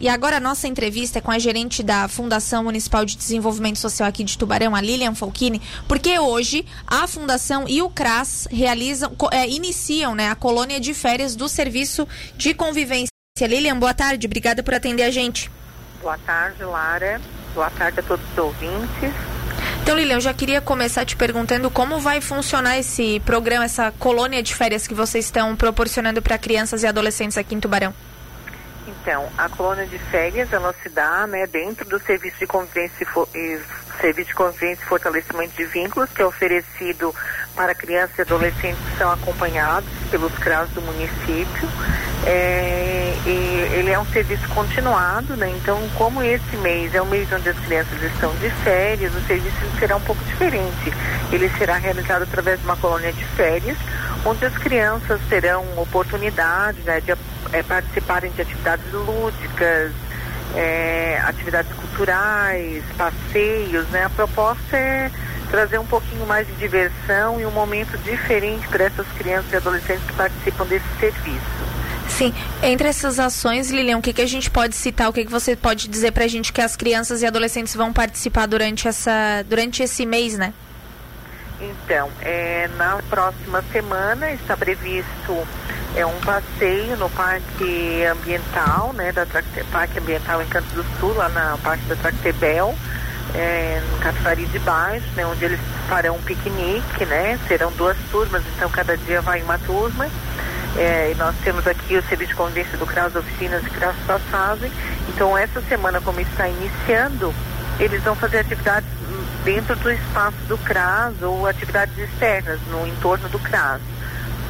E agora a nossa entrevista é com a gerente da Fundação Municipal de Desenvolvimento Social aqui de Tubarão, a Lilian Falchini, porque hoje a Fundação e o CRAS realizam, é, iniciam né, a colônia de férias do Serviço de Convivência. Lilian, boa tarde, obrigada por atender a gente. Boa tarde, Lara. Boa tarde a todos os ouvintes. Então, Lilian, eu já queria começar te perguntando como vai funcionar esse programa, essa colônia de férias que vocês estão proporcionando para crianças e adolescentes aqui em Tubarão. Então, a colônia de férias, ela se dá né, dentro do serviço de convivência e, serviço de convivência e fortalecimento de vínculos, que é oferecido para crianças e adolescentes que são acompanhados pelos CRAS do município. É, e ele é um serviço continuado, né? Então, como esse mês é o mês onde as crianças estão de férias, o serviço será um pouco diferente. Ele será realizado através de uma colônia de férias, onde as crianças terão oportunidade né, de é, participarem de atividades lúdicas, é, atividades culturais, passeios, né? A proposta é trazer um pouquinho mais de diversão e um momento diferente para essas crianças e adolescentes que participam desse serviço. Sim, entre essas ações, Lilian, o que, que a gente pode citar, o que, que você pode dizer para a gente que as crianças e adolescentes vão participar durante, essa, durante esse mês, né? Então, é, na próxima semana está previsto é, um passeio no Parque Ambiental, né, da Tracte, Parque Ambiental em Canto do Sul, lá na parte da Tractebel, é, no Cafari de Baixo, né, onde eles farão um piquenique, né, serão duas turmas, então cada dia vai uma turma. É, e nós temos aqui o serviço de convivência do CRAS Oficinas e CRAS Passagem. Então, essa semana, como está iniciando, eles vão fazer atividades dentro do espaço do CRAS ou atividades externas no entorno do CRAS.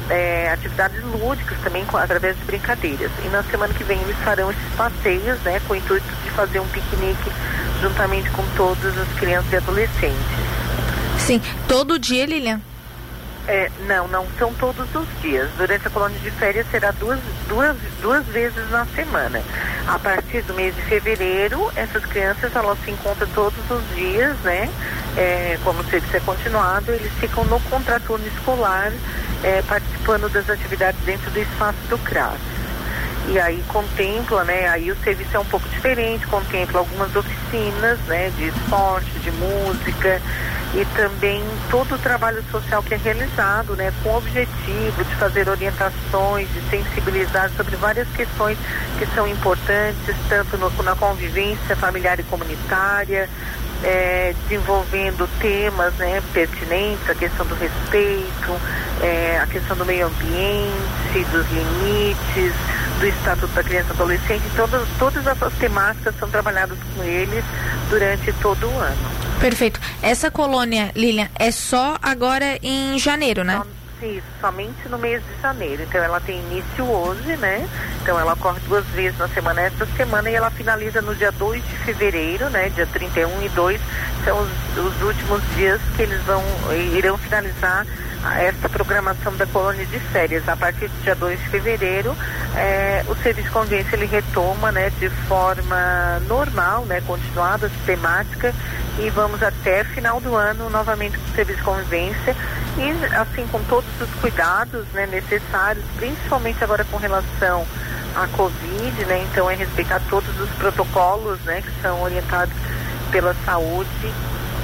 É, atividades lúdicas também com, através de brincadeiras. E na semana que vem eles farão esses passeios, né, com o intuito de fazer um piquenique juntamente com todas as crianças e adolescentes. Sim, todo dia, Lilian? É, não, não são todos os dias. Durante a colônia de férias será duas, duas, duas vezes na semana. A partir do mês de fevereiro, essas crianças elas se encontram todos os dias, né? É, como o serviço é continuado, eles ficam no contraturno escolar, é, participando das atividades dentro do espaço do CRAS. E aí contempla, né? Aí o serviço é um pouco diferente, contempla algumas oficinas, né? De esporte, de música e também todo o trabalho social que é realizado, né, com o objetivo de fazer orientações, de sensibilizar sobre várias questões que são importantes, tanto no, na convivência familiar e comunitária, é, desenvolvendo temas né, pertinentes, a questão do respeito, é, a questão do meio ambiente, dos limites, do Estatuto da Criança e Adolescente, todas, todas essas temáticas são trabalhadas com eles durante todo o ano. Perfeito. Essa colônia, Lilian, é só agora em janeiro, né? Isso, somente no mês de janeiro. Então ela tem início hoje, né? Então ela ocorre duas vezes na semana esta semana e ela finaliza no dia 2 de fevereiro, né? Dia 31 e 2 são os, os últimos dias que eles vão irão finalizar essa programação da colônia de férias. A partir do dia 2 de fevereiro, é, o serviço de convivência ele retoma né, de forma normal, né, continuada, sistemática, e vamos até final do ano novamente com o serviço de convivência e assim com todos os cuidados né, necessários, principalmente agora com relação à Covid, né? Então é respeitar todos os protocolos né, que são orientados pela saúde,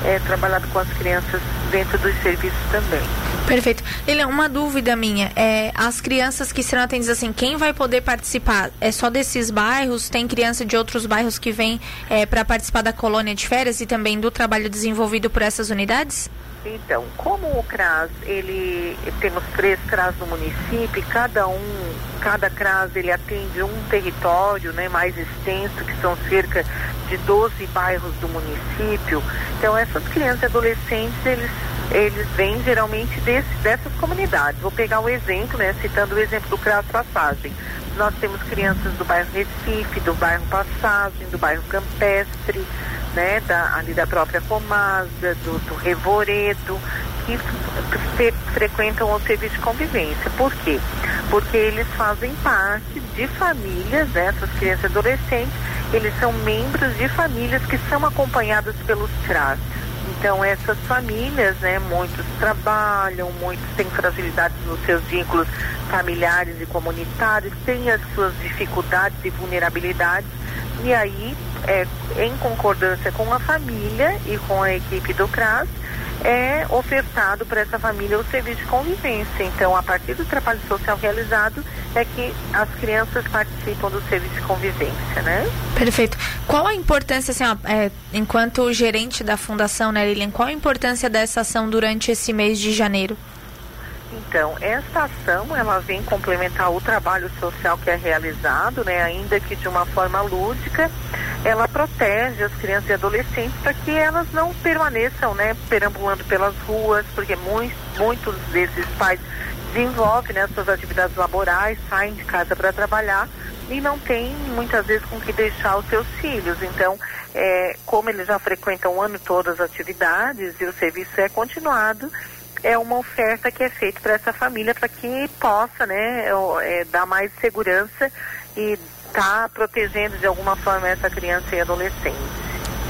é, trabalhado com as crianças dentro dos serviços também. Perfeito. Ele uma dúvida minha. É, as crianças que serão atendidas assim, quem vai poder participar? É só desses bairros? Tem criança de outros bairros que vem é, para participar da colônia de férias e também do trabalho desenvolvido por essas unidades? Então, como o CRAS, ele temos três CRAS no município, cada um, cada CRAS ele atende um território, né, mais extenso, que são cerca de 12 bairros do município. Então, essas crianças e adolescentes, eles eles vêm geralmente desse, dessas comunidades. Vou pegar um exemplo, né, citando o exemplo do CRAS Passagem. Nós temos crianças do bairro Recife, do bairro Passagem, do bairro Campestre, né, da, ali da própria Comasa, do, do Revoredo, que fre frequentam o serviço de convivência. Por quê? Porque eles fazem parte de famílias, né, essas crianças adolescentes, eles são membros de famílias que são acompanhadas pelos CRAS. Então essas famílias, né, muitos trabalham, muitos têm fragilidades nos seus vínculos familiares e comunitários, têm as suas dificuldades e vulnerabilidades, e aí, é, em concordância com a família e com a equipe do CRAS, é ofertado para essa família o serviço de convivência. Então, a partir do trabalho social realizado, é que as crianças participam do serviço de convivência, né? Perfeito. Qual a importância, assim, ó, é, enquanto gerente da fundação, né, Lilian, qual a importância dessa ação durante esse mês de janeiro? Então, esta ação, ela vem complementar o trabalho social que é realizado, né, ainda que de uma forma lúdica, ela protege as crianças e adolescentes para que elas não permaneçam, né, perambulando pelas ruas, porque muitos, muitos desses pais desenvolvem né, suas atividades laborais, saem de casa para trabalhar e não tem muitas vezes com que deixar os seus filhos. Então, é, como eles já frequentam o ano todo as atividades e o serviço é continuado, é uma oferta que é feita para essa família para que possa né, é, dar mais segurança e tá protegendo de alguma forma essa criança e adolescente.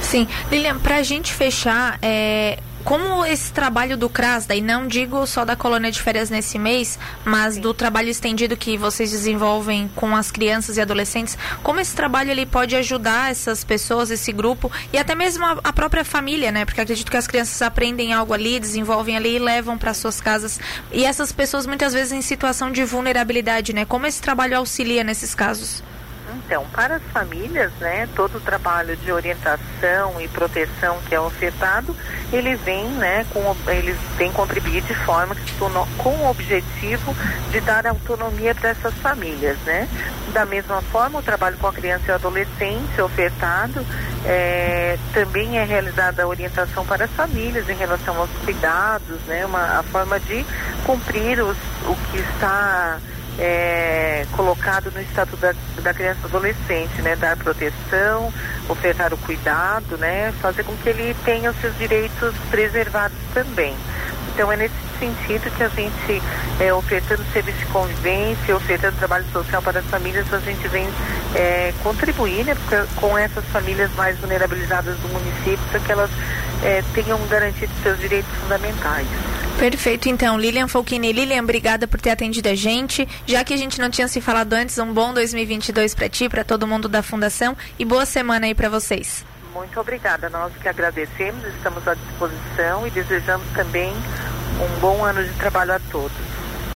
Sim, Lilian, para a gente fechar, é, como esse trabalho do CRAS, daí não digo só da colônia de férias nesse mês, mas Sim. do trabalho estendido que vocês desenvolvem com as crianças e adolescentes, como esse trabalho ele pode ajudar essas pessoas, esse grupo e até mesmo a, a própria família, né? Porque acredito que as crianças aprendem algo ali, desenvolvem ali e levam para suas casas. E essas pessoas muitas vezes em situação de vulnerabilidade, né? Como esse trabalho auxilia nesses casos? Então, para as famílias, né, todo o trabalho de orientação e proteção que é ofertado, ele vem, né, com, eles vêm contribuir de forma que, com o objetivo de dar autonomia para essas famílias, né. Da mesma forma, o trabalho com a criança e o adolescente ofertado é, também é realizada a orientação para as famílias em relação aos cuidados, né, uma, a forma de cumprir os, o que está é, colocado no Estatuto da, da Criança e Adolescente, né? Dar proteção, ofertar o cuidado, né? Fazer com que ele tenha os seus direitos preservados também. Então é nesse sentido que a gente, é, ofertando serviço de convivência, ofertando trabalho social para as famílias, a gente vem é, contribuir né, com essas famílias mais vulnerabilizadas do município para que elas é, tenham garantido seus direitos fundamentais. Perfeito, então, Lilian Folchini. Lilian, obrigada por ter atendido a gente. Já que a gente não tinha se falado antes, um bom 2022 para ti, para todo mundo da Fundação e boa semana aí para vocês. Muito obrigada. Nós que agradecemos, estamos à disposição e desejamos também um bom ano de trabalho a todos.